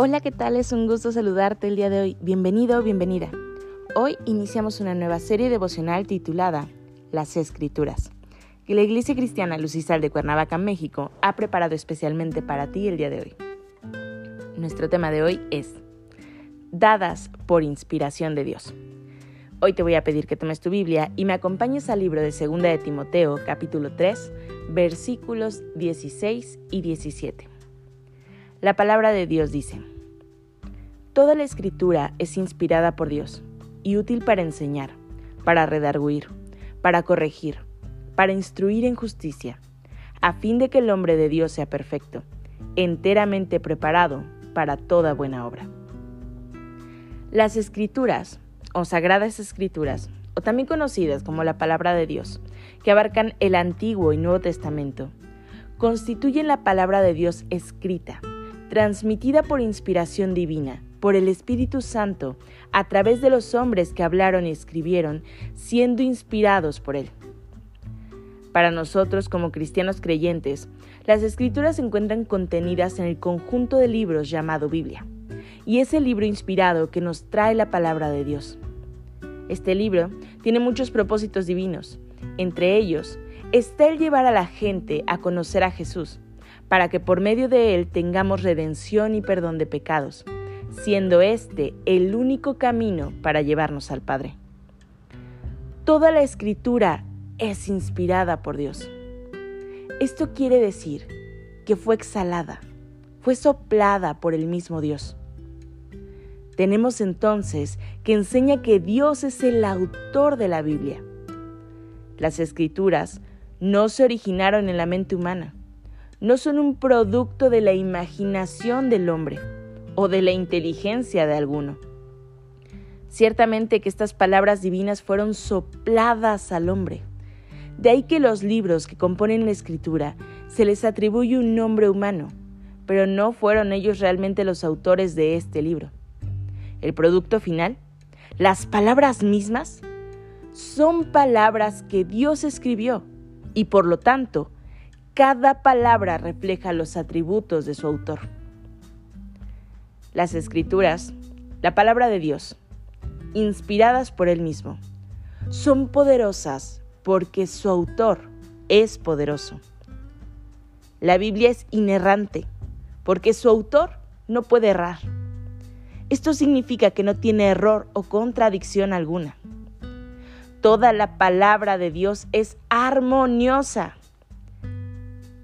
Hola, ¿qué tal? Es un gusto saludarte el día de hoy. Bienvenido o bienvenida. Hoy iniciamos una nueva serie devocional titulada Las Escrituras, que la Iglesia Cristiana Lucisal de Cuernavaca, México, ha preparado especialmente para ti el día de hoy. Nuestro tema de hoy es Dadas por inspiración de Dios. Hoy te voy a pedir que tomes tu Biblia y me acompañes al libro de 2 de Timoteo, capítulo 3, versículos 16 y 17. La palabra de Dios dice, Toda la escritura es inspirada por Dios y útil para enseñar, para redarguir, para corregir, para instruir en justicia, a fin de que el hombre de Dios sea perfecto, enteramente preparado para toda buena obra. Las escrituras, o sagradas escrituras, o también conocidas como la palabra de Dios, que abarcan el Antiguo y Nuevo Testamento, constituyen la palabra de Dios escrita, transmitida por inspiración divina, por el Espíritu Santo, a través de los hombres que hablaron y escribieron, siendo inspirados por Él. Para nosotros como cristianos creyentes, las escrituras se encuentran contenidas en el conjunto de libros llamado Biblia, y es el libro inspirado que nos trae la palabra de Dios. Este libro tiene muchos propósitos divinos, entre ellos está el llevar a la gente a conocer a Jesús, para que por medio de él tengamos redención y perdón de pecados, siendo este el único camino para llevarnos al Padre. Toda la escritura es inspirada por Dios. Esto quiere decir que fue exhalada, fue soplada por el mismo Dios. Tenemos entonces que enseña que Dios es el autor de la Biblia. Las escrituras no se originaron en la mente humana, no son un producto de la imaginación del hombre o de la inteligencia de alguno. Ciertamente que estas palabras divinas fueron sopladas al hombre. De ahí que los libros que componen la escritura se les atribuye un nombre humano, pero no fueron ellos realmente los autores de este libro. El producto final, las palabras mismas, son palabras que Dios escribió y por lo tanto cada palabra refleja los atributos de su autor. Las escrituras, la palabra de Dios, inspiradas por Él mismo, son poderosas porque su autor es poderoso. La Biblia es inerrante porque su autor no puede errar. Esto significa que no tiene error o contradicción alguna. Toda la palabra de Dios es armoniosa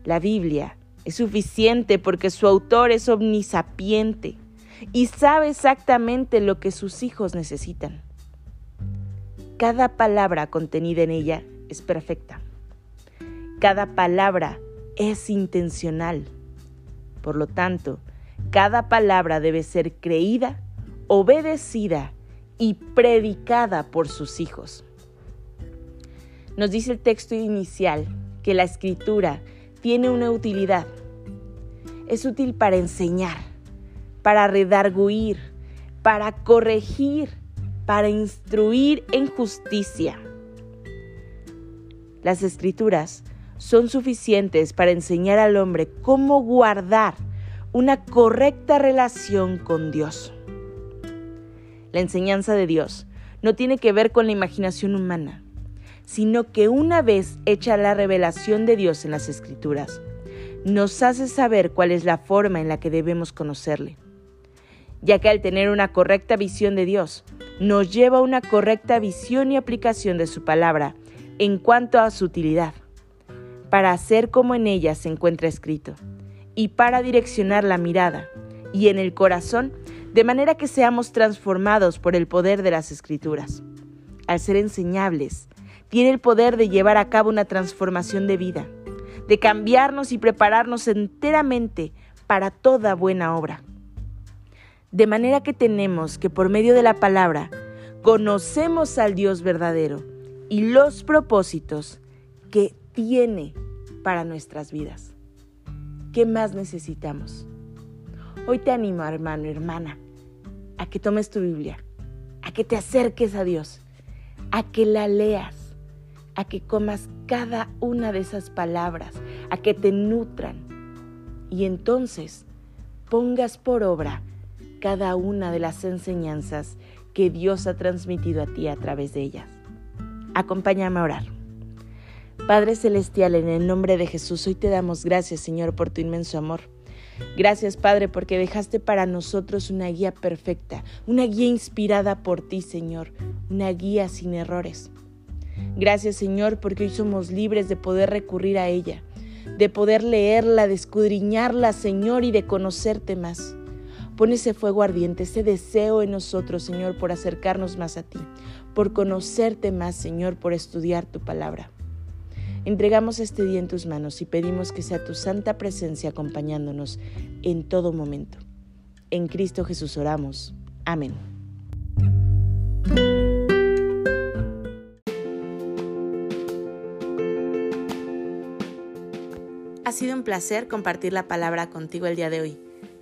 la Biblia es suficiente porque su autor es omnisapiente y sabe exactamente lo que sus hijos necesitan. Cada palabra contenida en ella es perfecta. Cada palabra es intencional. Por lo tanto, cada palabra debe ser creída, obedecida y predicada por sus hijos. Nos dice el texto inicial que la escritura tiene una utilidad. Es útil para enseñar, para redarguir, para corregir, para instruir en justicia. Las escrituras son suficientes para enseñar al hombre cómo guardar una correcta relación con Dios. La enseñanza de Dios no tiene que ver con la imaginación humana sino que una vez hecha la revelación de Dios en las Escrituras, nos hace saber cuál es la forma en la que debemos conocerle, ya que al tener una correcta visión de Dios, nos lleva a una correcta visión y aplicación de su palabra en cuanto a su utilidad, para hacer como en ella se encuentra escrito, y para direccionar la mirada y en el corazón, de manera que seamos transformados por el poder de las Escrituras. Al ser enseñables, tiene el poder de llevar a cabo una transformación de vida, de cambiarnos y prepararnos enteramente para toda buena obra. De manera que tenemos que por medio de la palabra conocemos al Dios verdadero y los propósitos que tiene para nuestras vidas. ¿Qué más necesitamos? Hoy te animo, hermano, hermana, a que tomes tu Biblia, a que te acerques a Dios, a que la leas, a que comas cada una de esas palabras, a que te nutran y entonces pongas por obra cada una de las enseñanzas que Dios ha transmitido a ti a través de ellas. Acompáñame a orar. Padre Celestial, en el nombre de Jesús, hoy te damos gracias, Señor, por tu inmenso amor. Gracias, Padre, porque dejaste para nosotros una guía perfecta, una guía inspirada por ti, Señor, una guía sin errores. Gracias, Señor, porque hoy somos libres de poder recurrir a ella, de poder leerla, de escudriñarla, Señor, y de conocerte más. Pon ese fuego ardiente, ese deseo en nosotros, Señor, por acercarnos más a ti, por conocerte más, Señor, por estudiar tu palabra. Entregamos este día en tus manos y pedimos que sea tu santa presencia acompañándonos en todo momento. En Cristo Jesús oramos. Amén. Ha sido un placer compartir la palabra contigo el día de hoy.